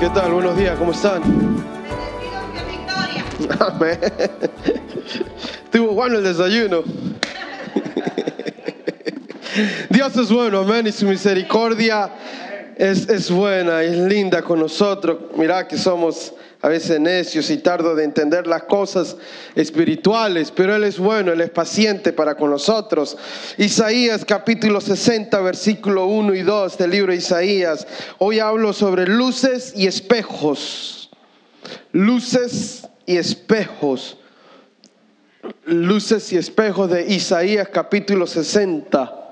¿Qué tal? Buenos días, ¿cómo están? Amén. Estuvo bueno el desayuno. Dios es bueno, amén, y su misericordia es, es buena, es linda con nosotros. Mira que somos a veces necios y tardo de entender las cosas espirituales, pero Él es bueno, Él es paciente para con nosotros. Isaías capítulo 60, versículo 1 y 2 del libro de Isaías. Hoy hablo sobre luces y espejos. Luces y espejos. Luces y espejos de Isaías capítulo 60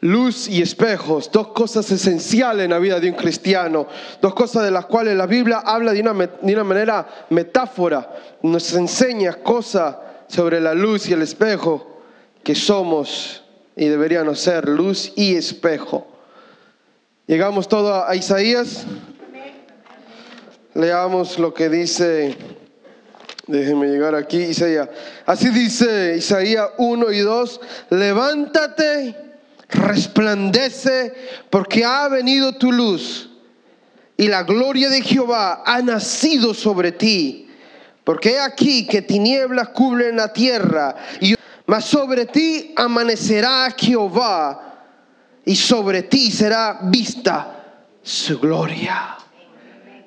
luz y espejos, dos cosas esenciales en la vida de un cristiano, dos cosas de las cuales la Biblia habla de una, de una manera metáfora, nos enseña cosas sobre la luz y el espejo que somos y deberíamos ser luz y espejo. Llegamos todo a Isaías. Leamos lo que dice, déjenme llegar aquí, Isaías. Así dice Isaías 1 y 2, levántate resplandece porque ha venido tu luz y la gloria de Jehová ha nacido sobre ti. Porque he aquí que tinieblas cubren la tierra, y, mas sobre ti amanecerá Jehová y sobre ti será vista su gloria.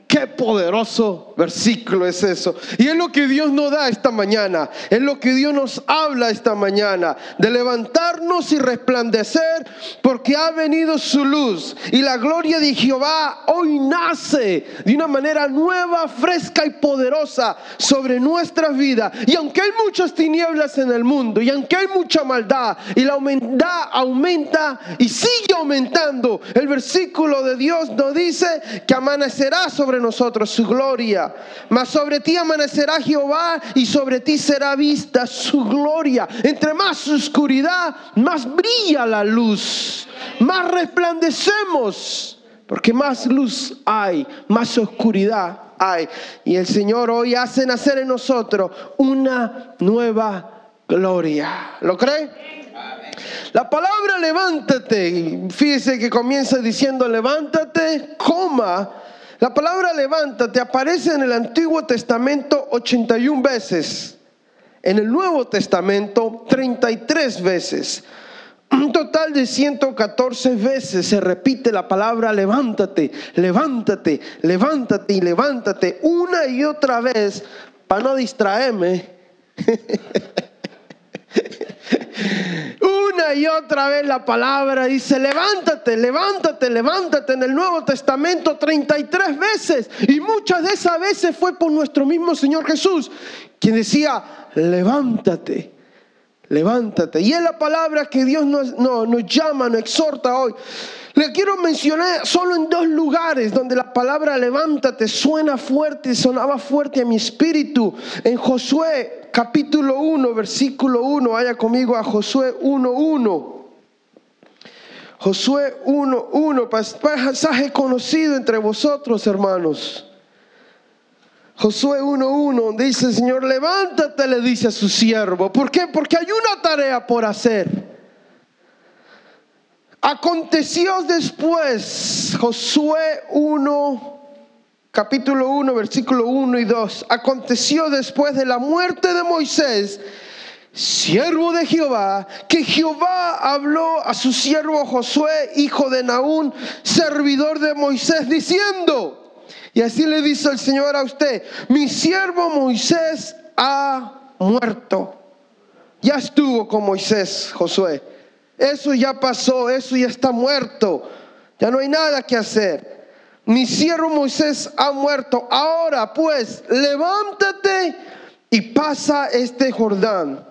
Qué poderoso versículo es eso. Y es lo que Dios nos da esta mañana. Es lo que Dios nos habla esta mañana. De levantarnos y resplandecer porque ha venido su luz. Y la gloria de Jehová hoy nace de una manera nueva, fresca y poderosa sobre nuestras vidas. Y aunque hay muchas tinieblas en el mundo, y aunque hay mucha maldad, y la humildad aumenta y sigue aumentando, el versículo de Dios nos dice que amanecerá sobre su gloria. Mas sobre ti amanecerá Jehová y sobre ti será vista su gloria. Entre más oscuridad, más brilla la luz, más resplandecemos. Porque más luz hay, más oscuridad hay. Y el Señor hoy hace nacer en nosotros una nueva gloria. ¿Lo cree? La palabra levántate, fíjese que comienza diciendo levántate, coma, la palabra levántate aparece en el Antiguo Testamento 81 veces, en el Nuevo Testamento 33 veces. Un total de 114 veces se repite la palabra levántate, levántate, levántate y levántate una y otra vez para no distraerme. Y otra vez la palabra dice, levántate, levántate, levántate en el Nuevo Testamento 33 veces. Y muchas de esas veces fue por nuestro mismo Señor Jesús, quien decía, levántate, levántate. Y es la palabra que Dios nos, nos llama, nos exhorta hoy. Le quiero mencionar solo en dos lugares donde la palabra levántate suena fuerte, sonaba fuerte a mi espíritu. En Josué capítulo 1, versículo 1, vaya conmigo a Josué 1, 1. Josué 1, 1, pasaje conocido entre vosotros, hermanos. Josué 1.1 dice el Señor, levántate, le dice a su siervo. ¿Por qué? Porque hay una tarea por hacer. Aconteció después, Josué 1, capítulo 1, versículo 1 y 2. Aconteció después de la muerte de Moisés, siervo de Jehová, que Jehová habló a su siervo Josué, hijo de Naún, servidor de Moisés, diciendo, y así le dice el Señor a usted, mi siervo Moisés ha muerto. Ya estuvo con Moisés, Josué. Eso ya pasó, eso ya está muerto. Ya no hay nada que hacer mi siervo Moisés ha muerto. Ahora pues, levántate y pasa este Jordán,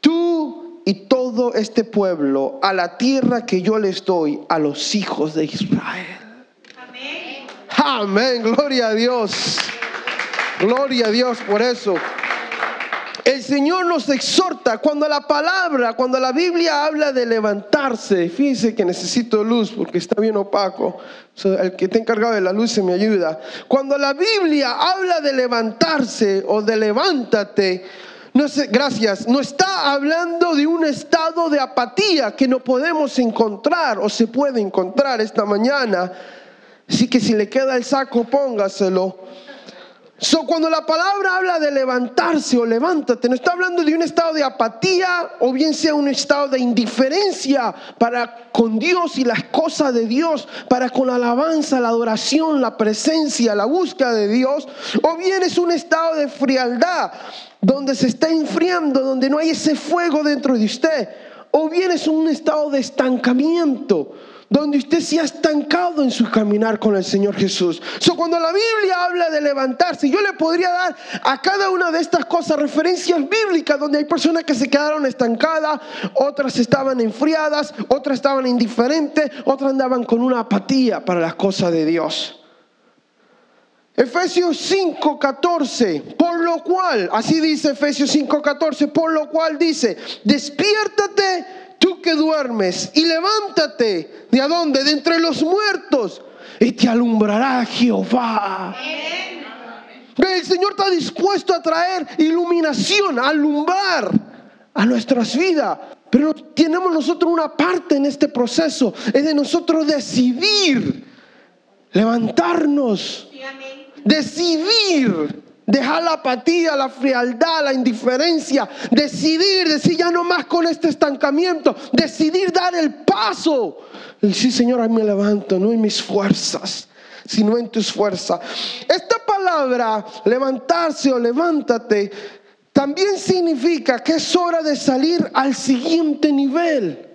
tú y todo este pueblo, a la tierra que yo les doy a los hijos de Israel. Amén. Amén, gloria a Dios. Gloria a Dios por eso. El Señor nos exhorta cuando la palabra, cuando la Biblia habla de levantarse. Fíjense que necesito luz porque está bien opaco. el que está encargado de la luz se me ayuda. Cuando la Biblia habla de levantarse o de levántate, no gracias, no está hablando de un estado de apatía que no podemos encontrar o se puede encontrar esta mañana Así que si le queda el saco, póngaselo. So, cuando la palabra habla de levantarse o levántate, no está hablando de un estado de apatía o bien sea un estado de indiferencia para con Dios y las cosas de Dios, para con la alabanza, la adoración, la presencia, la búsqueda de Dios, o bien es un estado de frialdad donde se está enfriando, donde no hay ese fuego dentro de usted, o bien es un estado de estancamiento donde usted se ha estancado en su caminar con el Señor Jesús. So, cuando la Biblia habla de levantarse, yo le podría dar a cada una de estas cosas referencias bíblicas donde hay personas que se quedaron estancadas, otras estaban enfriadas, otras estaban indiferentes, otras andaban con una apatía para las cosas de Dios. Efesios 5:14, por lo cual, así dice Efesios 5:14, por lo cual dice, despiértate que duermes, y levántate. ¿De dónde? De entre los muertos. Y te alumbrará Jehová. El Señor está dispuesto a traer iluminación, a alumbrar a nuestras vidas. Pero tenemos nosotros una parte en este proceso. Es de nosotros decidir levantarnos. Decidir dejar la apatía, la frialdad, la indiferencia, decidir, decir ya no más con este estancamiento, decidir dar el paso. Sí, Señor, me levanto, no en mis fuerzas, sino en tus fuerzas. Esta palabra, levantarse o levántate, también significa que es hora de salir al siguiente nivel.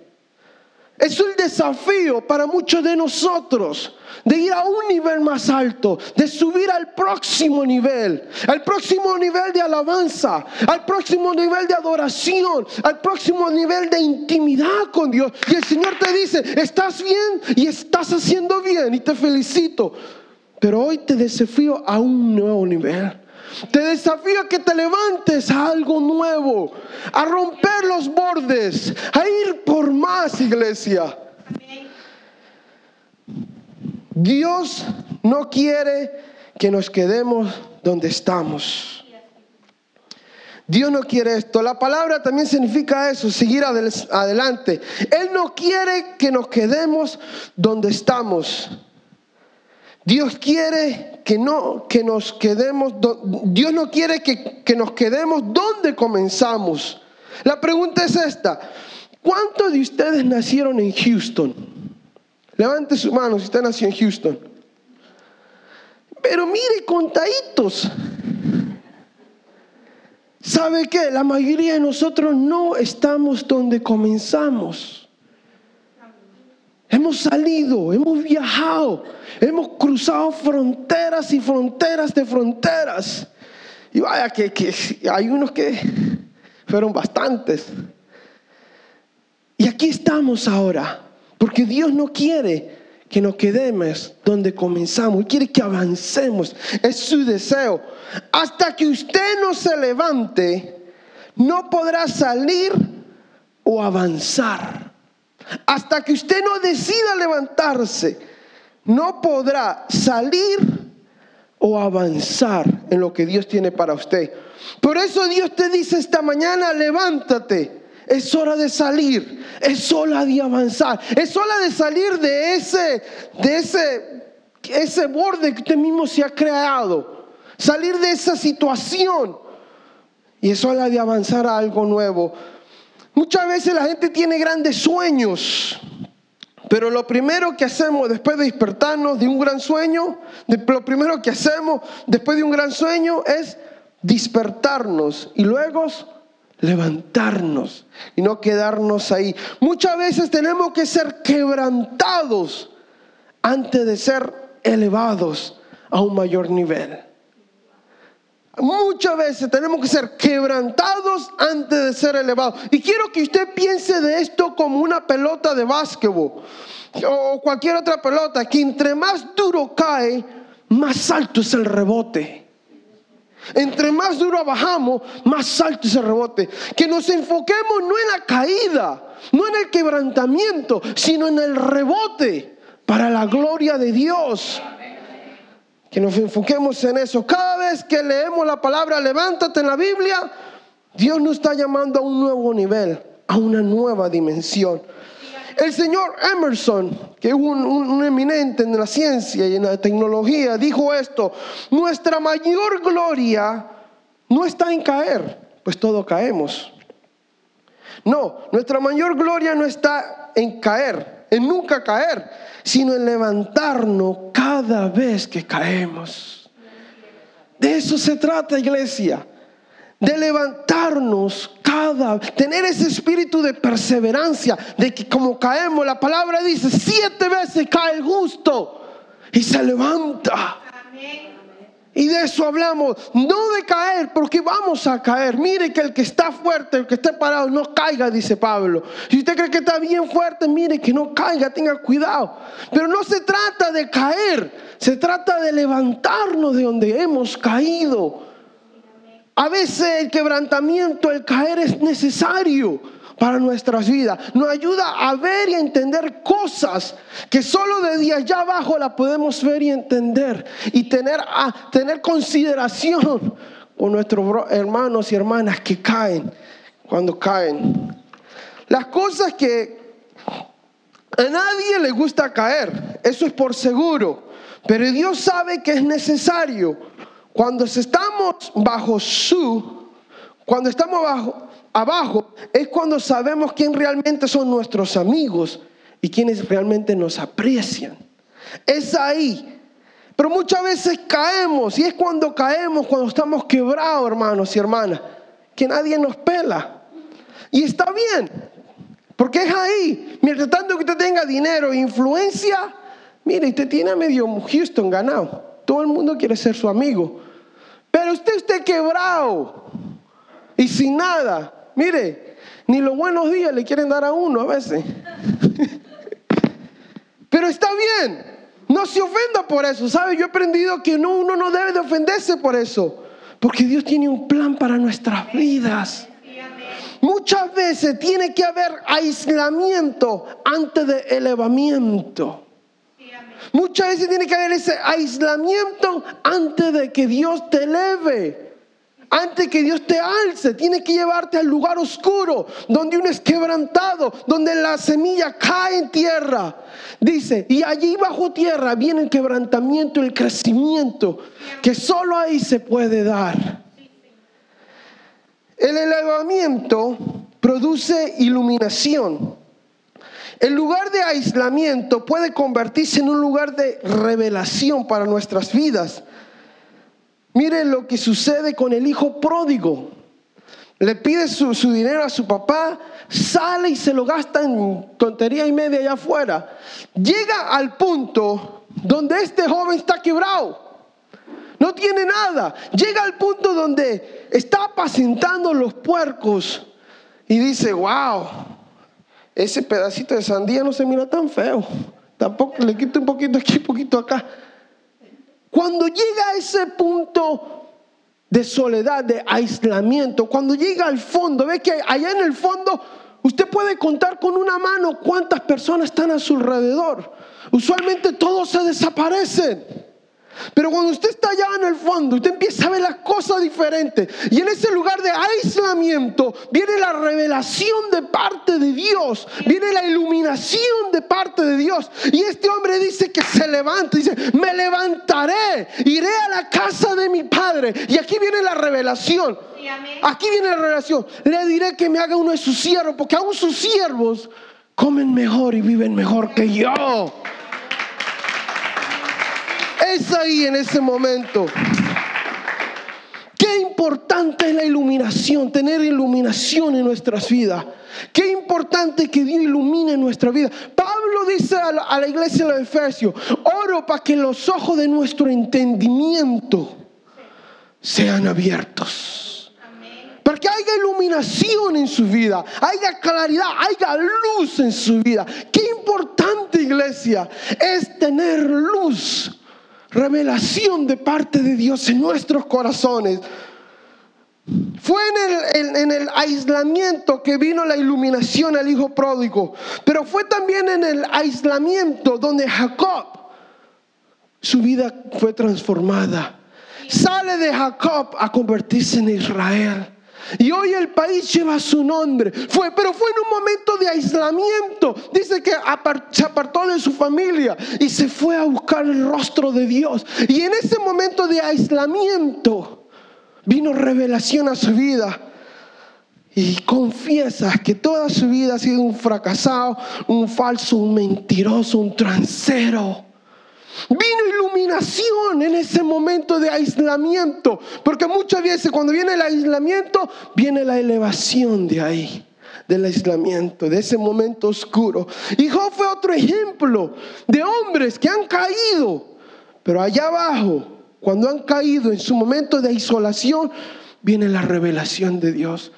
Es un desafío para muchos de nosotros de ir a un nivel más alto, de subir al próximo nivel, al próximo nivel de alabanza, al próximo nivel de adoración, al próximo nivel de intimidad con Dios. Y el Señor te dice, estás bien y estás haciendo bien y te felicito. Pero hoy te desafío a un nuevo nivel. Te desafío que te levantes a algo nuevo, a romper los bordes, a ir por más, iglesia. Dios no quiere que nos quedemos donde estamos. Dios no quiere esto. La palabra también significa eso, seguir adelante. Él no quiere que nos quedemos donde estamos. Dios quiere que no que nos quedemos Dios no quiere que, que nos quedemos donde comenzamos. La pregunta es esta: ¿Cuántos de ustedes nacieron en Houston? Levante su mano si usted nació en Houston. Pero mire, contaditos. ¿Sabe qué? La mayoría de nosotros no estamos donde comenzamos. Hemos salido, hemos viajado, hemos cruzado fronteras y fronteras de fronteras. Y vaya que, hay unos que fueron bastantes. Y aquí estamos ahora, porque Dios no quiere que nos quedemos donde comenzamos, quiere que avancemos. Es su deseo. Hasta que usted no se levante, no podrá salir o avanzar. Hasta que usted no decida levantarse, no podrá salir o avanzar en lo que Dios tiene para usted. Por eso Dios te dice esta mañana, levántate. Es hora de salir, es hora de avanzar, es hora de salir de ese, de ese, ese borde que usted mismo se ha creado, salir de esa situación. Y es hora de avanzar a algo nuevo. Muchas veces la gente tiene grandes sueños, pero lo primero que hacemos después de despertarnos de un gran sueño, lo primero que hacemos después de un gran sueño es despertarnos y luego levantarnos y no quedarnos ahí. Muchas veces tenemos que ser quebrantados antes de ser elevados a un mayor nivel. Muchas veces tenemos que ser quebrantados antes de ser elevados. Y quiero que usted piense de esto como una pelota de básquetbol o cualquier otra pelota, que entre más duro cae, más alto es el rebote. Entre más duro bajamos, más alto es el rebote. Que nos enfoquemos no en la caída, no en el quebrantamiento, sino en el rebote para la gloria de Dios que nos enfoquemos en eso. Cada vez que leemos la palabra levántate en la Biblia, Dios nos está llamando a un nuevo nivel, a una nueva dimensión. El señor Emerson, que es un, eminente en la ciencia y en la tecnología, dijo esto, nuestra mayor gloria no está en caer, pues todos caemos. No, nuestra mayor gloria no está en caer, en nunca caer, sino en levantarnos cada vez que caemos. De eso se trata, iglesia de levantarnos cada, tener ese espíritu de perseverancia, de que como caemos, la palabra dice, siete veces cae el justo y se levanta. Y de eso hablamos, no de caer, porque vamos a caer. Mire que el que está fuerte, el que esté parado, no caiga, dice Pablo. Si usted cree que está bien fuerte, mire que no caiga, tenga cuidado. Pero no se trata de caer, se trata de levantarnos de donde hemos caído. A veces el quebrantamiento, el caer es necesario para nuestras vidas. Nos ayuda a ver y a entender cosas que solo de allá abajo la podemos ver y entender y tener, tener consideración con nuestros hermanos y hermanas que caen cuando caen. Las cosas que a nadie le gusta caer, eso es por seguro, pero Dios sabe que es necesario cuando estamos bajo su, cuando estamos bajo, abajo, es cuando sabemos quién realmente son nuestros amigos y quienes realmente nos aprecian. Es ahí. Pero muchas veces caemos y es cuando caemos, cuando estamos quebrados, hermanos y hermanas, que nadie nos pela. Y está bien, porque es ahí. Mientras tanto que usted tenga dinero e influencia, mire, usted tiene a medio Houston ganado. Todo el mundo quiere ser su amigo. Pero usted esté quebrado y sin nada. Mire, ni los buenos días le quieren dar a uno a veces. Pero está bien. No se ofenda por eso. ¿Sabe? Yo he aprendido que no, uno no debe de ofenderse por eso. Porque Dios tiene un plan para nuestras vidas. Muchas veces tiene que haber aislamiento antes de elevamiento. Muchas veces tiene que haber ese aislamiento antes de que Dios te eleve. Antes que Dios te alce, tiene que llevarte al lugar oscuro, donde uno es quebrantado, donde la semilla cae en tierra. Dice, y allí bajo tierra viene el quebrantamiento, el crecimiento, que solo ahí se puede dar. El elevamiento produce iluminación. El lugar de aislamiento puede convertirse en un lugar de revelación para nuestras vidas. Miren lo que sucede con el hijo pródigo. Le pide su, dinero a su papá, sale y se lo gasta en tontería y media allá afuera. Llega al punto donde este joven está quebrado. No tiene nada. Llega al punto donde está apacentando los puercos y dice, wow, ese pedacito de sandía no se mira tan feo. Tampoco le quito un poquito aquí, un poquito acá. Cuando llega a ese punto de soledad, de aislamiento, cuando llega al fondo, ve que allá en el fondo usted puede contar con una mano cuántas personas están a su alrededor. Usualmente todos se desaparecen. Pero cuando usted está allá en el fondo, usted empieza a ver las cosas diferentes. Y en ese lugar de aislamiento viene la revelación de parte de Dios. Viene la iluminación de parte de Dios. Y este hombre dice que se levanta. Dice, me levantaré. Iré a la casa de mi padre. Y aquí viene la revelación. Aquí viene la revelación. Le diré que me haga uno de sus siervos. Porque aún sus siervos comen mejor y viven mejor que yo. Es ahí en ese momento. Qué importante es la iluminación, tener iluminación en nuestras vidas. Qué importante que Dios ilumine nuestra vida. Pablo dice a la, iglesia de Efesios, oro para que los ojos de nuestro entendimiento sean abiertos. Para que haya iluminación en su vida, haya claridad, haya luz en su vida. Qué importante iglesia es tener luz revelación de parte de Dios en nuestros corazones. Fue en el, en el, aislamiento que vino la iluminación al hijo pródigo, pero fue también en el aislamiento donde Jacob, su vida fue transformada. Sale de Jacob a convertirse en Israel. Y hoy el país lleva su nombre. Fue, pero fue en un momento de aislamiento. Dice que se apartó de su familia y se fue a buscar el rostro de Dios. Y en ese momento de aislamiento vino revelación a su vida. Y confiesa que toda su vida ha sido un fracasado, un falso, un mentiroso, un transero. Vino iluminación en ese momento de aislamiento, porque muchas veces cuando viene el aislamiento, viene la elevación de ahí, del aislamiento, de ese momento oscuro. Y Job fue otro ejemplo de hombres que han caído, pero allá abajo, cuando han caído en su momento de isolación, viene la revelación de Dios.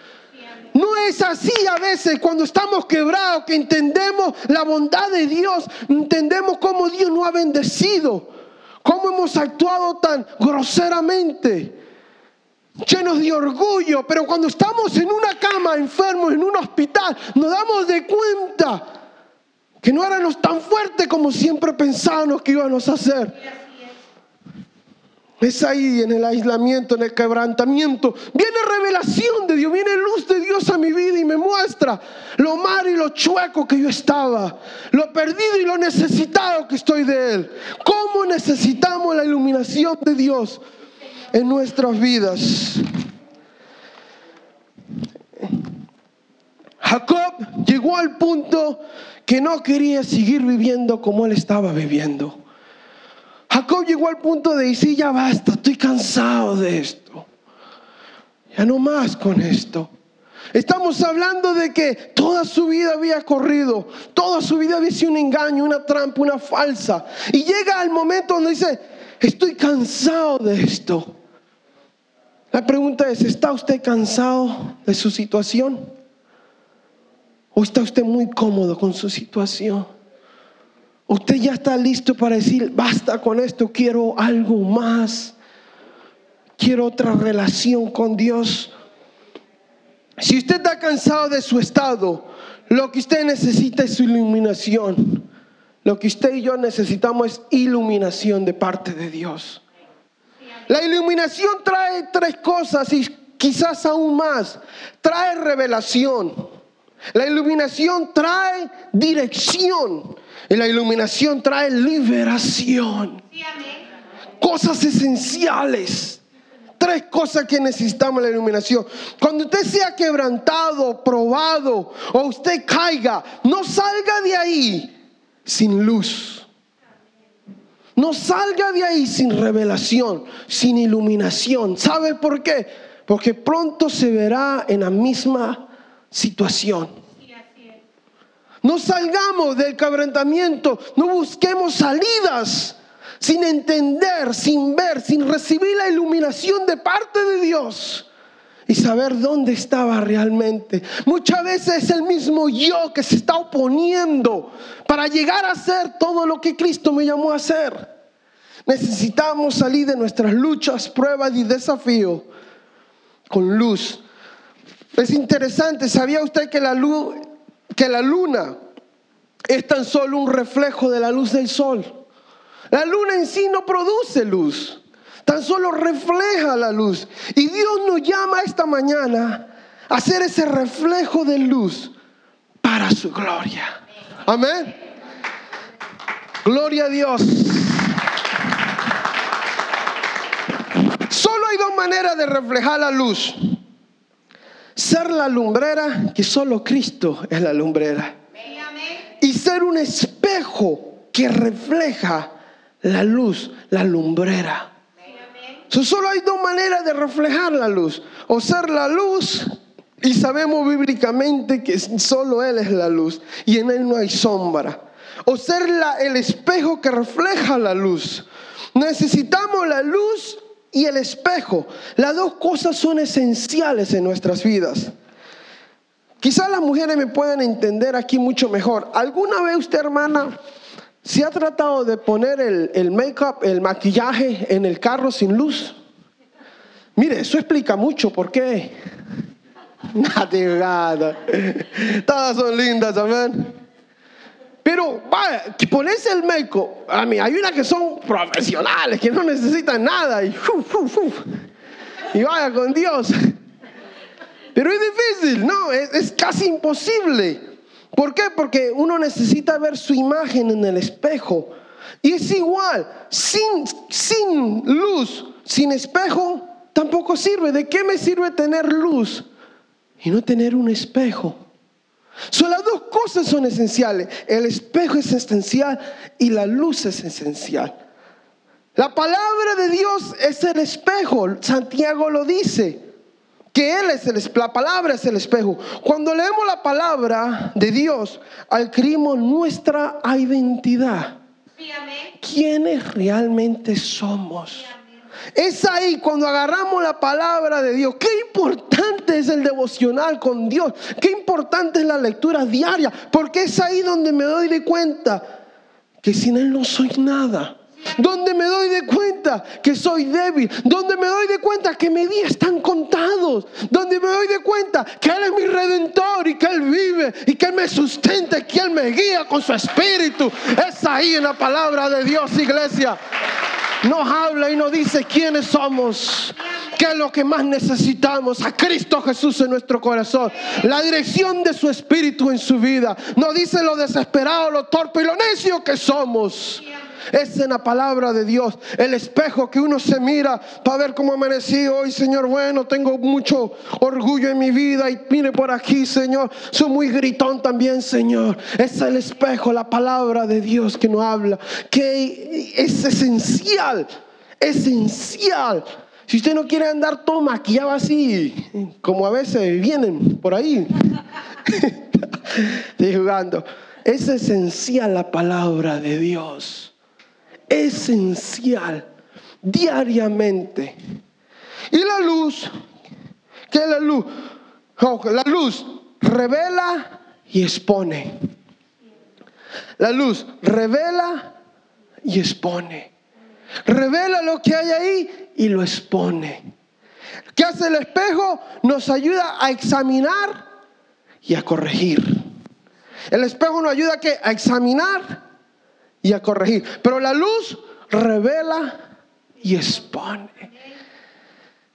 No es así a veces cuando estamos quebrados, que entendemos la bondad de Dios, entendemos cómo Dios nos ha bendecido, cómo hemos actuado tan groseramente, llenos de orgullo, pero cuando estamos en una cama enfermos, en un hospital, nos damos de cuenta que no éramos tan fuertes como siempre pensábamos que íbamos a ser. Es ahí en el aislamiento, en el quebrantamiento. Viene revelación de Dios, viene Dios a mi vida y me muestra lo malo y lo chueco que yo estaba, lo perdido y lo necesitado que estoy de Él. ¿Cómo necesitamos la iluminación de Dios en nuestras vidas? Jacob llegó al punto que no quería seguir viviendo como él estaba viviendo. Jacob llegó al punto de decir, ya basta, estoy cansado de esto. Ya no más con esto. Estamos hablando de que toda su vida había corrido, toda su vida había sido un engaño, una trampa, una falsa. Y llega el momento donde dice, estoy cansado de esto. La pregunta es, ¿está usted cansado de su situación? ¿O está usted muy cómodo con su situación? Usted ya está listo para decir, basta con esto, quiero algo más. Quiero otra relación con Dios. Si usted está cansado de su estado, lo que usted necesita es su iluminación. Lo que usted y yo necesitamos es iluminación de parte de Dios. La iluminación trae tres cosas y quizás aún más. Trae revelación. La iluminación trae dirección. Y la iluminación trae liberación. Cosas esenciales. Tres cosas que necesitamos la iluminación. Cuando usted sea quebrantado, probado o usted caiga, no salga de ahí sin luz. No salga de ahí sin revelación, sin iluminación. ¿Sabe por qué? Porque pronto se verá en la misma situación. No salgamos del quebrantamiento, no busquemos salidas sin entender, sin ver, sin recibir la iluminación de parte de Dios y saber dónde estaba realmente. Muchas veces es el mismo yo que se está oponiendo para llegar a ser todo lo que Cristo me llamó a hacer. Necesitamos salir de nuestras luchas, pruebas y desafíos con luz. Es interesante, ¿sabía usted que la luz que la luna es tan solo un reflejo de la luz del sol. La luna en sí no produce luz, tan solo refleja la luz. Y Dios nos llama esta mañana a hacer ese reflejo de luz para su gloria. Amén. Gloria a Dios. Solo hay dos maneras de reflejar la luz ser la lumbrera, que solo Cristo es la lumbrera. Y ser un espejo que refleja la luz, la lumbrera. solo hay dos maneras de reflejar la luz. O ser la luz, y sabemos bíblicamente que solo Él es la luz, y en Él no hay sombra. O ser el espejo que refleja la luz. Necesitamos la luz y el espejo. Las dos cosas son esenciales en nuestras vidas. Quizás las mujeres me pueden entender aquí mucho mejor. ¿Alguna vez usted, hermana, se ha tratado de poner el, el make-up, el maquillaje en el carro sin luz? Mire, eso explica mucho por qué. Nada, Todas son lindas, amén. Pero vaya, pones el meco, a mí hay unas que son profesionales, que no necesitan nada y, y vaya con Dios. Pero es difícil, no, es casi imposible. ¿Por qué? Porque uno necesita ver su imagen en el espejo. Y es igual, sin, sin luz, sin espejo, tampoco sirve. ¿De qué me sirve tener luz y no tener un espejo? Son las dos cosas son esenciales. El espejo es esencial y la luz es esencial. La palabra de Dios es el espejo. Santiago lo dice. Que Él es el la palabra es el espejo. Cuando leemos la palabra de Dios, adquirimos nuestra identidad. ¿Quiénes realmente somos? Es ahí cuando agarramos la palabra de Dios. Qué importante es el devocional con Dios. Qué importante es la lectura diaria. Porque es ahí donde me doy de cuenta que sin Él no soy nada. Donde me doy de cuenta que soy débil. Donde me doy de cuenta que mis días están contados. Donde me doy de cuenta que Él es mi redentor y que Él vive y que Él me sustenta y que Él me guía con su espíritu. Es ahí en la palabra de Dios, iglesia nos habla y nos dice quiénes somos, qué es lo que más necesitamos, a Cristo Jesús en nuestro corazón, la dirección de su espíritu en su vida, nos dice lo desesperado, lo torpe y lo necio que somos. Es la palabra de Dios, el espejo que uno se mira para ver cómo amanecí hoy, Señor. Bueno, tengo mucho orgullo en mi vida y mire por aquí, Señor. Soy muy gritón también, Señor. Es el espejo, la palabra de Dios que nos habla, que es esencial, esencial. Si usted no quiere andar todo maquillado así, como a veces vienen por ahí, estoy jugando. Es esencial la palabra de Dios esencial diariamente. Y la luz, ¿qué es la luz? la luz revela y expone. La luz revela y expone. Revela lo que hay ahí y lo expone. ¿Qué hace el espejo? Nos ayuda a examinar y a corregir. El espejo nos ayuda a, a examinar y a corregir. Pero la luz revela y expone.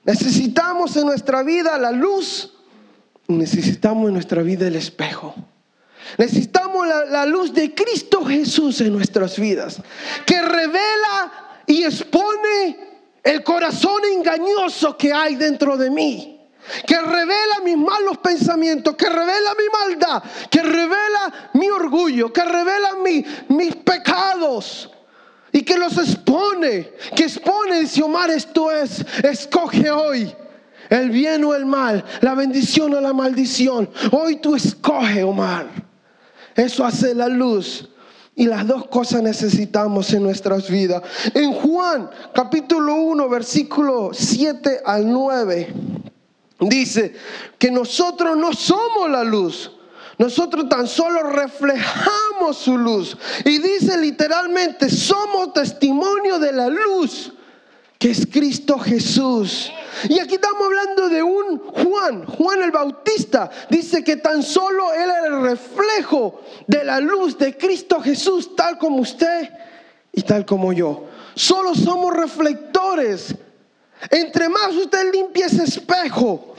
Necesitamos en nuestra vida la luz. Necesitamos en nuestra vida el espejo. Necesitamos la, la, luz de Cristo Jesús en nuestras vidas, que revela y expone el corazón engañoso que hay dentro de mí que revela mis malos pensamientos, que revela mi maldad, que revela mi orgullo, que revela mis pecados y que los expone, que expone, dice Omar, esto es, escoge hoy el bien o el mal, la bendición o la maldición. Hoy tú escoge, Omar. Eso hace la luz. Y las dos cosas necesitamos en nuestras vidas. En Juan capítulo 1, versículo 7 al 9. Dice que nosotros no somos la luz. Nosotros tan solo reflejamos su luz. Y dice literalmente, somos testimonio de la luz que es Cristo Jesús. Y aquí estamos hablando de un Juan, Juan el Bautista. Dice que tan solo él era el reflejo de la luz de Cristo Jesús, tal como usted y tal como yo. Solo somos reflectores. Entre más usted limpia ese espejo,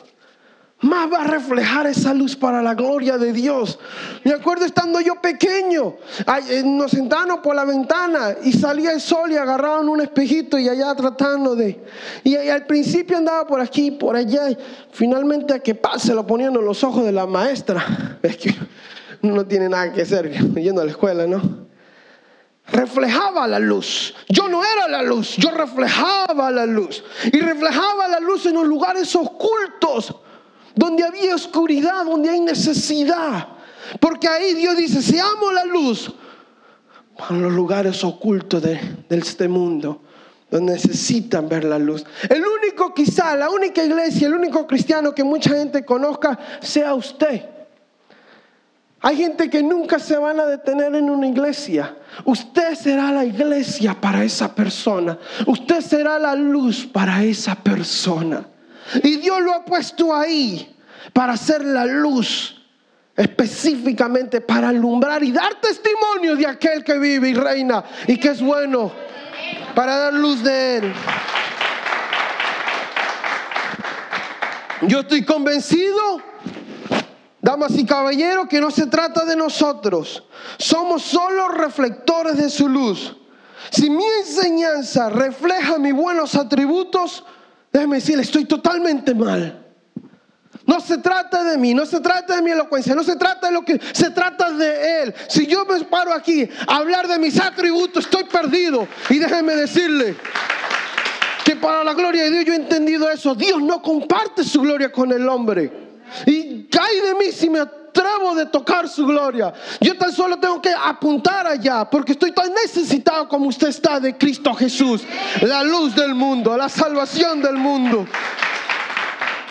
más va a reflejar esa luz para la gloria de Dios. Me acuerdo estando yo pequeño, eh, nos sentaron por la ventana y salía el sol y agarraban un espejito y allá tratando de... Y, al principio andaba por aquí, por allá, y finalmente a que pase lo ponían en los ojos de la maestra. Es que no tiene nada que hacer yendo a la escuela, ¿no? reflejaba la luz. Yo no era la luz, yo reflejaba la luz. Y reflejaba la luz en los lugares ocultos donde había oscuridad, donde hay necesidad. Porque ahí Dios dice, seamos la luz para los lugares ocultos de, de, este mundo, donde necesitan ver la luz. El único quizá, la única iglesia, el único cristiano que mucha gente conozca sea usted. Hay gente que nunca se van a detener en una iglesia. Usted será la iglesia para esa persona. Usted será la luz para esa persona. Y Dios lo ha puesto ahí para hacer la luz, específicamente para alumbrar y dar testimonio de aquel que vive y reina y que es bueno, para dar luz de Él. Yo estoy convencido, damas y caballeros, que no se trata de nosotros. Somos solo reflectores de su luz. Si mi enseñanza refleja mis buenos atributos, déjeme decirle, estoy totalmente mal. No se trata de mí, no se trata de mi elocuencia, no se trata de lo que se trata de Él. Si yo me paro aquí a hablar de mis atributos, estoy perdido. Y déjeme decirle que para la gloria de Dios yo he entendido eso. Dios no comparte su gloria con el hombre. Y cae de mí si me atrevo de tocar su gloria. Yo tan solo tengo que apuntar allá, porque estoy tan necesitado como usted está de Cristo Jesús, la luz del mundo, la salvación del mundo.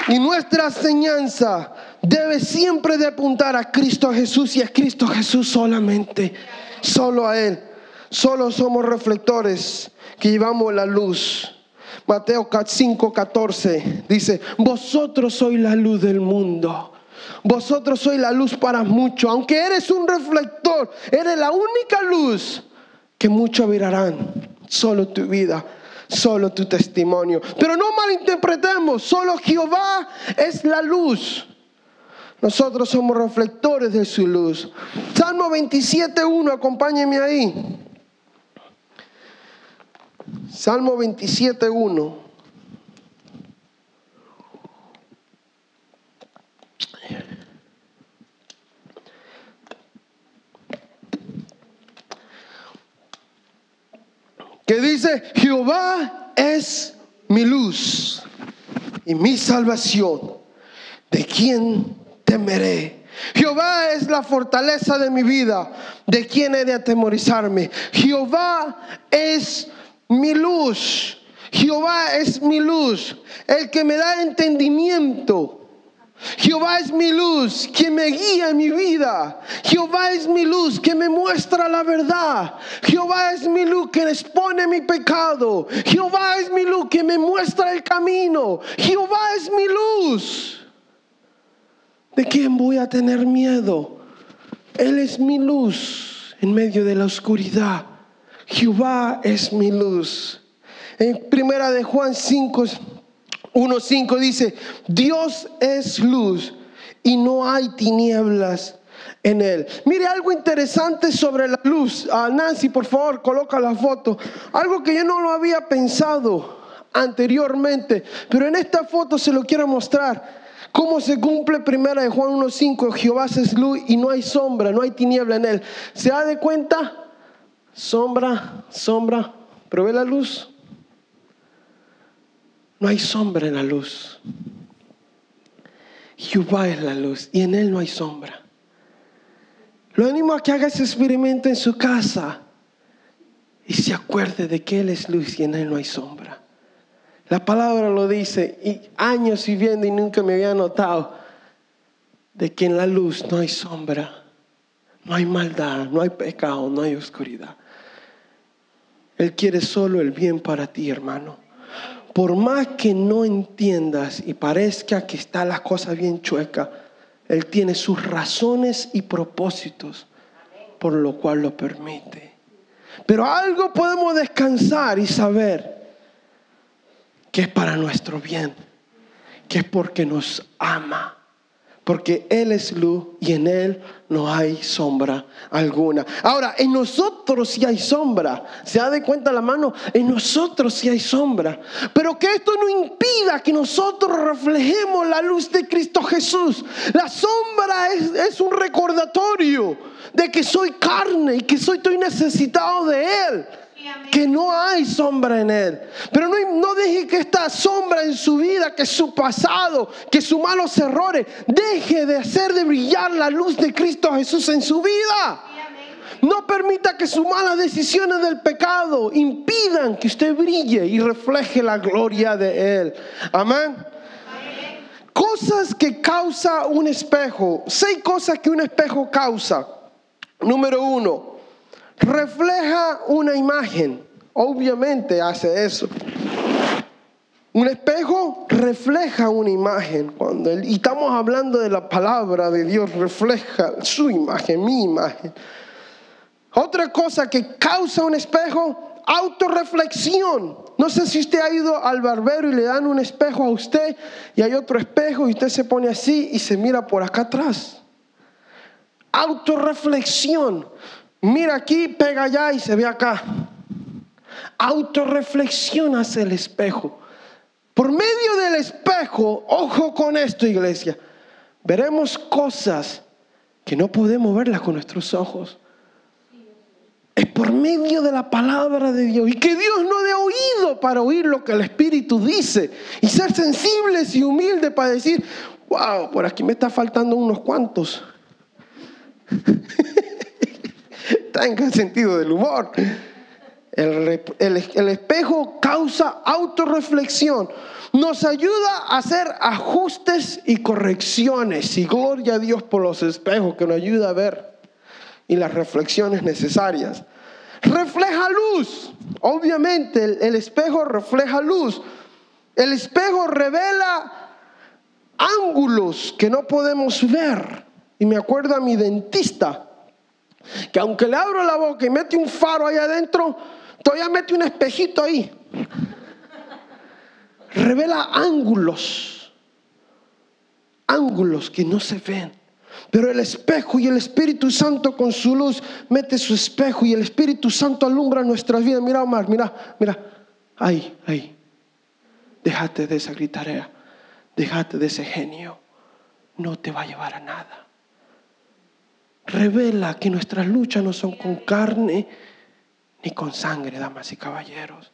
Y nuestra enseñanza debe siempre de apuntar a Cristo Jesús y a Cristo Jesús solamente, solo a Él. Solo somos reflectores que llevamos la luz. Mateo 5:14 dice, vosotros sois la luz del mundo. Vosotros sois la luz para muchos. Aunque eres un reflector, eres la única luz que muchos mirarán. Solo tu vida solo tu testimonio. Pero no malinterpretemos, solo Jehová es la luz. Nosotros somos reflectores de su luz. Salmo 27.1, acompáñeme ahí. Salmo 27.1. que Jehová es mi luz y mi salvación. ¿De quién temeré? Jehová es la fortaleza de mi vida. ¿De quién he de atemorizarme? Jehová es mi luz. Jehová es mi luz. El que me da entendimiento. Jehová es mi luz, que me guía en mi vida. Jehová es mi luz, que me muestra la verdad. Jehová es mi luz, que expone mi pecado. Jehová es mi luz, que me muestra el camino. Jehová es mi luz. ¿De quién voy a tener miedo? Él es mi luz en medio de la oscuridad. Jehová es mi luz. En primera de Juan 5 1.5 dice, Dios es luz y no hay tinieblas en él. Mire algo interesante sobre la luz. a Nancy, por favor, coloca la foto. Algo que yo no lo había pensado anteriormente, pero en esta foto se lo quiero mostrar. ¿Cómo se cumple primera de Juan 1.5? Jehová es luz y no hay sombra, no hay tiniebla en él. ¿Se da de cuenta? Sombra, sombra, pero ve la luz. No hay sombra en la luz. Jehová es la luz y en él no hay sombra. Lo animo a que haga ese experimento en su casa y se acuerde de que Él es luz y en Él no hay sombra. La palabra lo dice y años viviendo y nunca me había notado de que en la luz no hay sombra, no hay maldad, no hay pecado, no hay oscuridad. Él quiere solo el bien para ti, hermano por más que no entiendas y parezca que está la cosa bien chueca, Él tiene sus razones y propósitos por lo cual lo permite. Pero algo podemos descansar y saber que es para nuestro bien, que es porque nos ama porque Él es luz y en Él no hay sombra alguna. Ahora, en nosotros sí hay sombra. ¿Se da de cuenta la mano? En nosotros sí hay sombra. Pero que esto no impida que nosotros reflejemos la luz de Cristo Jesús. La sombra es, un recordatorio de que soy carne y que soy, estoy necesitado de Él que no hay sombra en él. Pero no, no deje que esta sombra en su vida, que su pasado, que sus malos errores, deje de hacer de brillar la luz de Cristo Jesús en su vida. No permita que sus malas decisiones del pecado impidan que usted brille y refleje la gloria de Él. Amén. Cosas que causa un espejo. Seis cosas que un espejo causa. Número uno, refleja una imagen. Obviamente hace eso. Un espejo refleja una imagen. Cuando y estamos hablando de la palabra de Dios, refleja su imagen, mi imagen. Otra cosa que causa un espejo, autorreflexión. No sé si usted ha ido al barbero y le dan un espejo a usted y hay otro espejo y usted se pone así y se mira por acá atrás. Autorreflexión. Mira aquí, pega allá y se ve acá. Autorreflexión hace el espejo. Por medio del espejo, ojo con esto, iglesia, veremos cosas que no podemos verlas con nuestros ojos. Es por medio de la palabra de Dios. Y que Dios no dé oído para oír lo que el Espíritu dice. Y ser sensibles y humildes para decir, wow, por aquí me está faltando unos cuantos. Tenga sentido del humor. El, espejo causa autorreflexión. Nos ayuda a hacer ajustes y correcciones. Y gloria a Dios por los espejos que nos ayuda a ver y las reflexiones necesarias. Refleja luz. Obviamente el, espejo refleja luz. El espejo revela ángulos que no podemos ver. Y me acuerdo a mi dentista, que aunque le abro la boca y mete un faro ahí adentro, todavía mete un espejito ahí. Revela ángulos, ángulos que no se ven. Pero el espejo y el Espíritu Santo con su luz mete su espejo y el Espíritu Santo alumbra nuestras vidas. Mira, Omar, mira, mira. Ahí, ahí. Déjate de esa gritarea. Déjate de ese genio. No te va a llevar a nada. Revela que nuestras luchas no son con carne ni con sangre, damas y caballeros.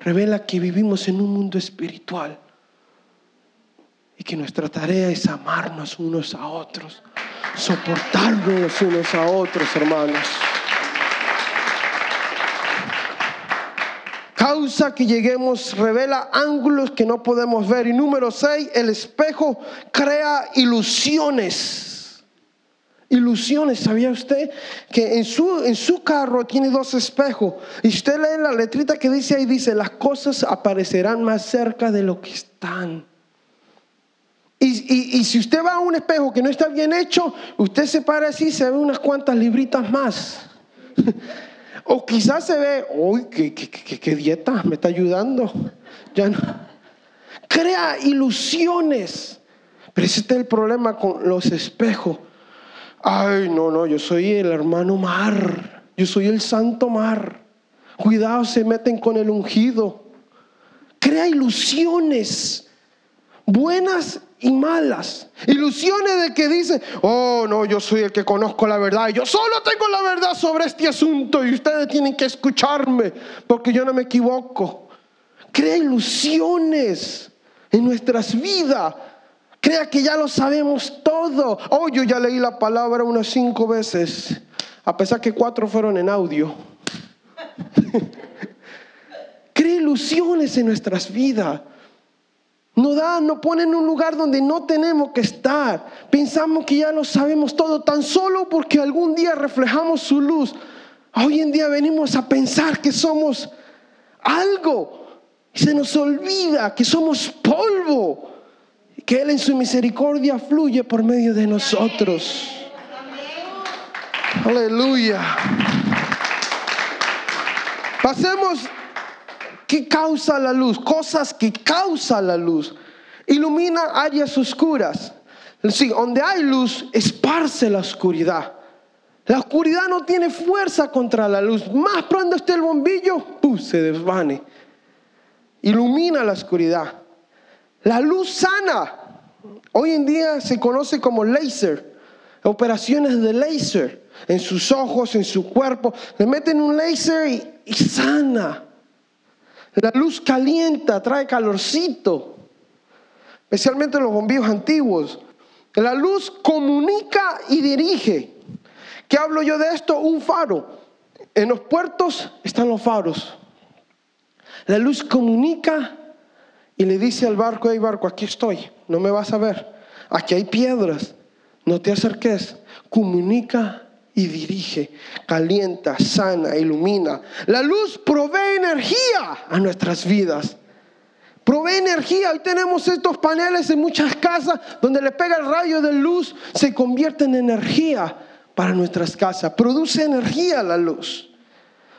Revela que vivimos en un mundo espiritual y que nuestra tarea es amarnos unos a otros, soportarnos unos a otros, hermanos. Causa que lleguemos, revela ángulos que no podemos ver. Y número seis, el espejo crea ilusiones. Ilusiones, ¿sabía usted? Que en su, en su carro tiene dos espejos. Y usted lee la letrita que dice ahí, dice, las cosas aparecerán más cerca de lo que están. Y, si usted va a un espejo que no está bien hecho, usted se para así y se ve unas cuantas libritas más. o quizás se ve, uy, qué, dieta me está ayudando. Ya no. Crea ilusiones. Pero ese es el problema con los espejos. Ay, no, no, yo soy el hermano mar. Yo soy el santo mar. Cuidado, se meten con el ungido. Crea ilusiones buenas y malas. Ilusiones de que dice, oh no, yo soy el que conozco la verdad, yo solo tengo la verdad sobre este asunto y ustedes tienen que escucharme porque yo no me equivoco. Crea ilusiones en nuestras vidas. Crea que ya lo sabemos todo. Oh, yo ya leí la palabra unas cinco veces, a pesar que cuatro fueron en audio. Crea ilusiones en nuestras vidas. No da, no pone en un lugar donde no tenemos que estar. Pensamos que ya lo sabemos todo, tan solo porque algún día reflejamos su luz. Hoy en día venimos a pensar que somos algo. Se nos olvida que somos polvo. Que Él en su misericordia fluye por medio de nosotros. Aleluya. Pasemos ¿Qué causa la luz? Cosas que causa la luz. Ilumina áreas oscuras. Sí, donde hay luz, esparce la oscuridad. La oscuridad no tiene fuerza contra la luz. Más prende usted el bombillo, ¡pum! se desvane. Ilumina la oscuridad. La luz sana. Hoy en día se conoce como láser. Operaciones de láser. En sus ojos, en su cuerpo. Le meten un láser y sana. La luz calienta, trae calorcito, especialmente los bombillos antiguos. La luz comunica y dirige. ¿Qué hablo yo de esto? Un faro. En los puertos están los faros. La luz comunica y le dice al barco, hey barco, aquí estoy, no me vas a ver. Aquí hay piedras, no te acerques. Comunica y dirige, calienta, sana, ilumina. La luz provee energía a nuestras vidas. Provee energía. Hoy tenemos estos paneles en muchas casas donde le pega el rayo de luz, se convierte en energía para nuestras casas. Produce energía la luz.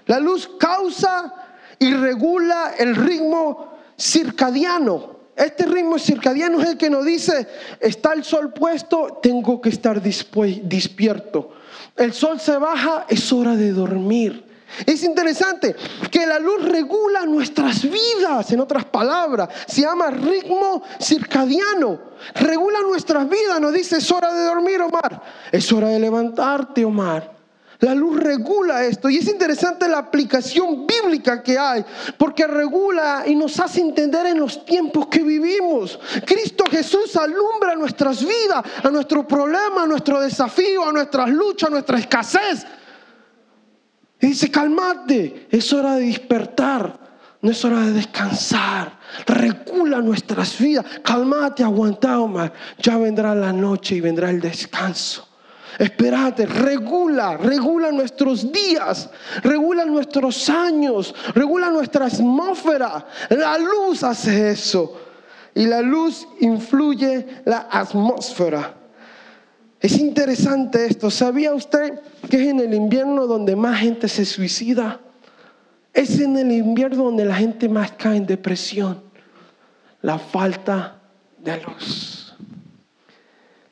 La luz causa y regula el ritmo circadiano. Este ritmo circadiano es el que nos dice, está el sol puesto, tengo que estar despierto. El sol se baja, es hora de dormir. Es interesante que la luz regula nuestras vidas, en otras palabras, se llama ritmo circadiano. Regula nuestras vidas, nos dice, es hora de dormir, Omar. Es hora de levantarte, Omar. La luz regula esto y es interesante la aplicación bíblica que hay, porque regula y nos hace entender en los tiempos que vivimos. Cristo Jesús alumbra nuestras vidas, a nuestro problema, a nuestro desafío, a nuestras luchas, a nuestra escasez. Y dice, calmate, es hora de despertar, no es hora de descansar. Regula nuestras vidas, calmate, aguanta, Omar. Ya vendrá la noche y vendrá el descanso. Espérate, regula, regula nuestros días, regula nuestros años, regula nuestra atmósfera. La luz hace eso. Y la luz influye la atmósfera. Es interesante esto. ¿Sabía usted que es en el invierno donde más gente se suicida? Es en el invierno donde la gente más cae en depresión. La falta de luz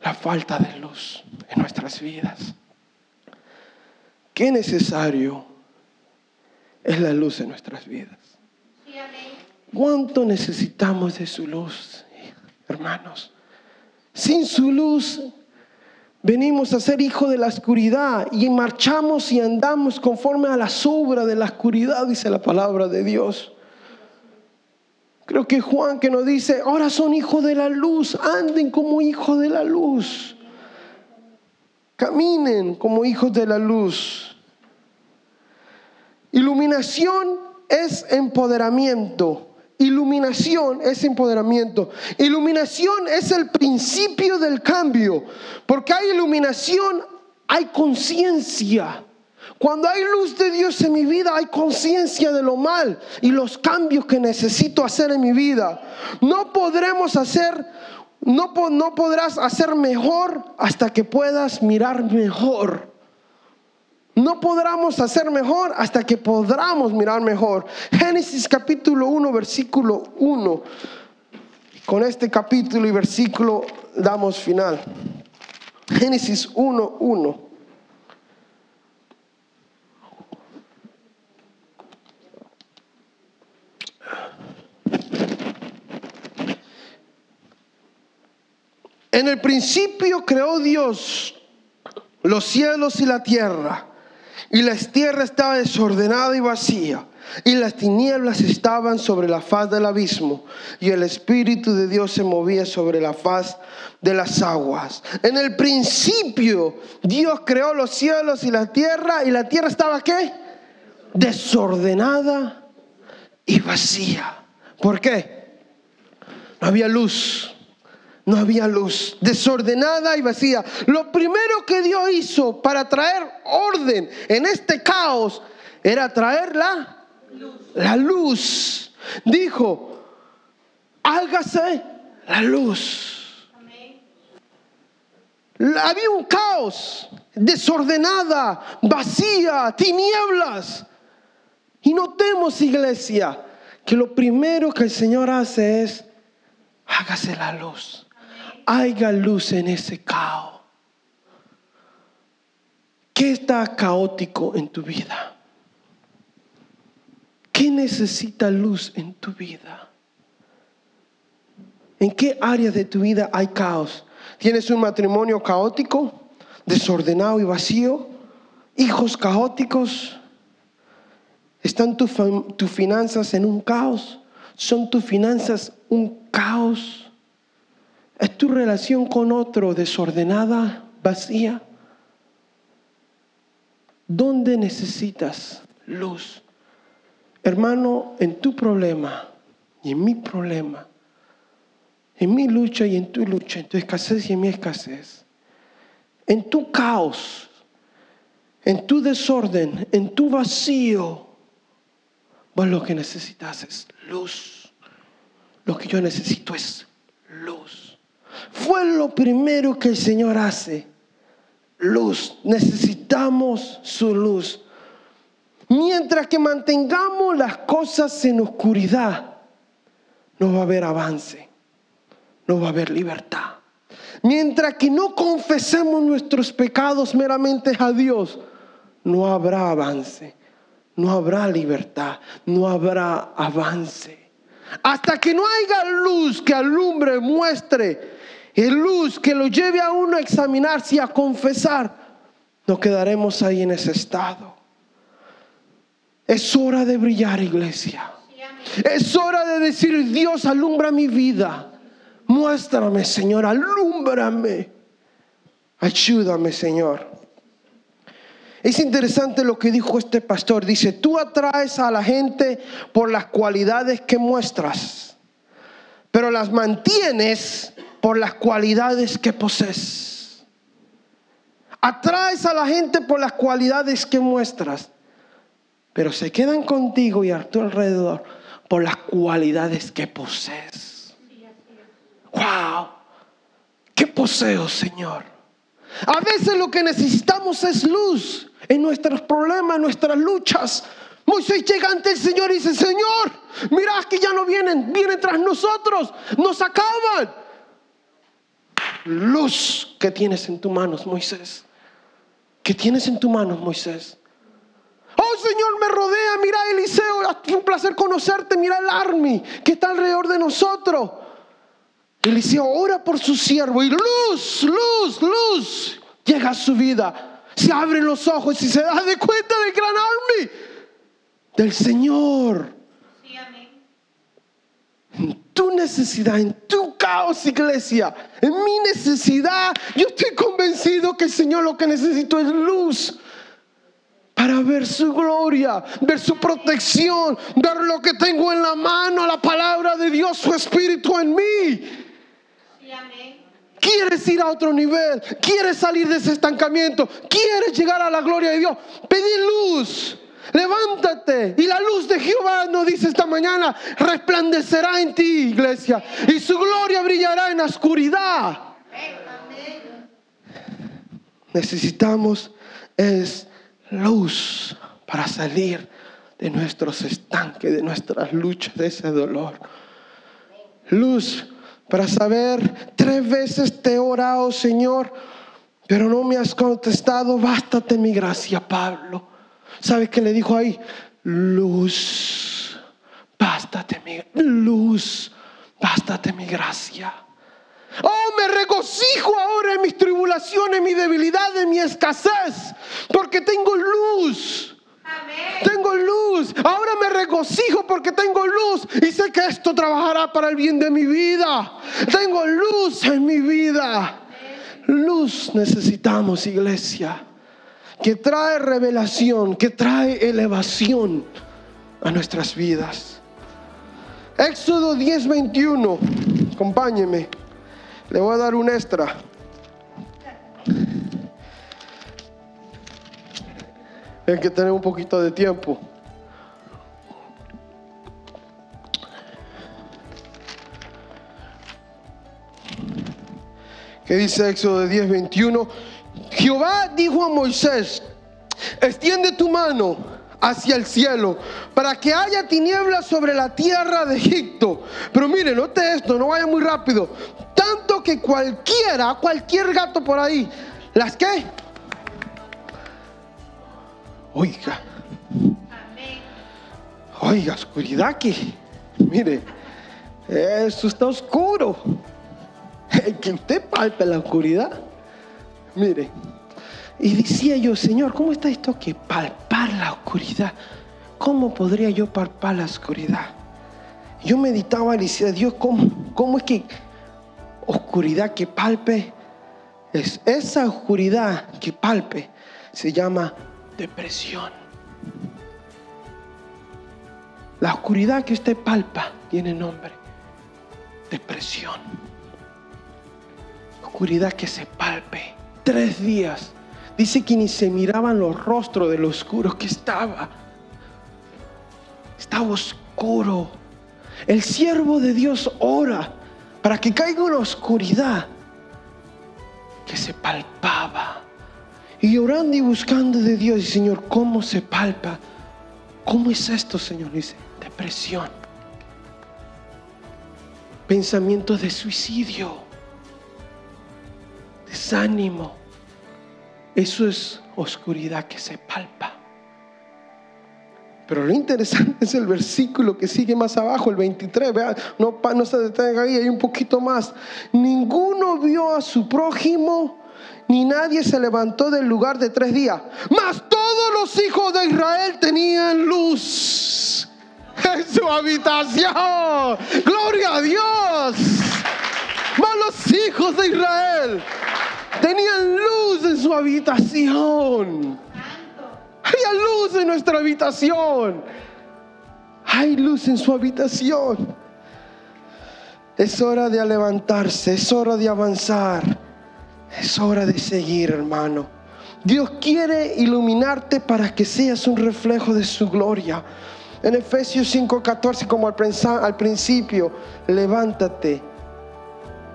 la falta de luz en nuestras vidas. Qué necesario es la luz en nuestras vidas. ¿Cuánto necesitamos de su luz, hermanos? Sin su luz venimos a ser hijos de la oscuridad y marchamos y andamos conforme a la sombra de la oscuridad, dice la palabra de Dios. Creo que Juan que nos dice, ahora son hijos de la luz, anden como hijos de la luz. Caminen como hijos de la luz. Iluminación es empoderamiento. Iluminación es empoderamiento. Iluminación es el principio del cambio. Porque hay iluminación, hay conciencia. Cuando hay luz de Dios en mi vida, hay conciencia de lo mal y los cambios que necesito hacer en mi vida. No podremos hacer, no, no podrás hacer mejor hasta que puedas mirar mejor. No podremos hacer mejor hasta que podamos mirar mejor. Génesis capítulo 1, versículo 1. Con este capítulo y versículo damos final. Génesis 1, 1. En el principio creó Dios los cielos y la tierra, y la tierra estaba desordenada y vacía, y las tinieblas estaban sobre la faz del abismo, y el Espíritu de Dios se movía sobre la faz de las aguas. En el principio Dios creó los cielos y la tierra, y la tierra estaba qué? Desordenada y vacía. ¿Por qué? No había luz no había luz, desordenada y vacía. Lo primero que Dios hizo para traer orden en este caos era traer la, la luz. Dijo, hágase la luz. Había un caos, desordenada, vacía, tinieblas. Y notemos, iglesia, que lo primero que el Señor hace es, hágase la luz haya luz en ese caos. ¿Qué está caótico en tu vida? ¿Qué necesita luz en tu vida? ¿En qué área de tu vida hay caos? ¿Tienes un matrimonio caótico, desordenado y vacío? ¿Hijos caóticos? ¿Están tus finanzas en un caos? ¿Son tus finanzas un caos? ¿Es tu relación con otro desordenada, vacía? ¿Dónde necesitas luz? Hermano, en tu problema y en mi problema, en mi lucha y en tu lucha, en tu escasez y en mi escasez, en tu caos, en tu desorden, en tu vacío, vos lo que necesitas es luz. Lo que yo necesito es luz. Fue lo primero que el Señor hace. Luz. Necesitamos su luz. Mientras que mantengamos las cosas en oscuridad, no va a haber avance, no va a haber libertad. Mientras que no confesemos nuestros pecados meramente a Dios, no habrá avance, no habrá libertad, no habrá avance. Hasta que no haya luz que alumbre, muestre, y luz que lo lleve a uno a examinarse y a confesar, no quedaremos ahí en ese estado. Es hora de brillar, iglesia. Es hora de decir, Dios, alumbra mi vida. Muéstrame, Señor, alúmbrame. Ayúdame, Señor. Es interesante lo que dijo este pastor. Dice, tú atraes a la gente por las cualidades que muestras, pero las mantienes por las cualidades que posees. Atraes a la gente por las cualidades que muestras, pero se quedan contigo y a tu alrededor por las cualidades que posees. Wow, ¿qué poseo, Señor? A veces lo que necesitamos es luz en nuestros problemas, en nuestras luchas. Moisés llega ante el Señor y dice, Señor, mira que ya no vienen, vienen tras nosotros, nos acaban. Luz que tienes en tus manos, Moisés. ¿Qué tienes en tus manos, Moisés? Oh Señor, me rodea, mira Eliseo, es un placer conocerte, mira el army que está alrededor de nosotros. Eliseo ora por su siervo y luz, luz, luz llega a su vida. Se abren los ojos y se da de cuenta del gran army del Señor. Tu necesidad, en tu caos, iglesia, en mi necesidad, yo estoy convencido que el Señor lo que necesito es luz para ver su gloria, ver su protección, ver lo que tengo en la mano, la palabra de Dios, su espíritu en mí. Quieres ir a otro nivel, quieres salir de ese estancamiento, quieres llegar a la gloria de Dios. Pedí luz, levántate. Y la luz de Jehová nos dice esta mañana, resplandecerá en ti, iglesia, y su gloria brillará en la oscuridad. Necesitamos es luz para salir de nuestros estanques, de nuestras luchas, de ese dolor. Luz para saber, tres veces te he orado, Señor, pero no me has contestado, bástate mi gracia, Pablo. ¿Sabes qué le dijo ahí? Luz, bástate mi luz, bástate mi gracia. Oh, me regocijo ahora en mis tribulaciones, en mi debilidad, en mi escasez, porque tengo luz. Tengo luz. Ahora me regocijo porque tengo luz y sé que esto trabajará para el bien de mi vida. Tengo luz en mi vida. Luz necesitamos, iglesia, que trae revelación, que trae elevación a nuestras vidas. Éxodo 10:21, acompáñeme. Le voy a dar un extra. Hay que tener un poquito de tiempo. ¿Qué dice Éxodo 10, 21? Jehová dijo a Moisés, extiende tu mano hacia el cielo para que haya tinieblas sobre la tierra de Egipto. Pero mire, note esto, no vaya muy rápido. Tanto que cualquiera, cualquier gato por ahí, ¿las qué? Oiga. Oiga, oscuridad que, mire, eso está oscuro. Que usted palpe la oscuridad. Mire. Y decía yo, Señor, ¿cómo está esto que palpar la oscuridad? ¿Cómo podría yo palpar la oscuridad? Yo meditaba y decía, Dios, ¿cómo, cómo es que oscuridad que palpe? Es esa oscuridad que palpe se llama depresión. La oscuridad que usted palpa tiene nombre, depresión. Oscuridad que se palpe. Tres días. Dice que ni se miraban los rostros de lo oscuro que estaba. Estaba oscuro. El siervo de Dios ora para que caiga una oscuridad que se palpaba y orando y buscando de Dios, y Señor, ¿cómo se palpa ¿cómo es esto, Señor? Dice, depresión, pensamientos de suicidio, desánimo. Eso es oscuridad que se palpa. Pero lo interesante es el versículo que sigue más abajo, el 23. Vean, no, no se detenga ahí, hay un poquito más. Ninguno vio a su prójimo, ni nadie se levantó del lugar de tres días. Mas todos los hijos de Israel tenían luz en su habitación. Gloria a Dios. Mas los hijos de Israel tenían luz su habitación. Hay luz en nuestra habitación. Hay luz en su habitación. Es hora de levantarse, es hora de avanzar, es hora de seguir, hermano. Dios quiere iluminarte para que seas un reflejo de su gloria. En Efesios 5:14, como al principio, levántate,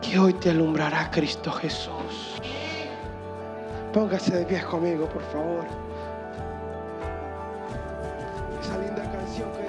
que hoy te alumbrará Cristo Jesús. Póngase de pies conmigo, por favor. Esa linda canción que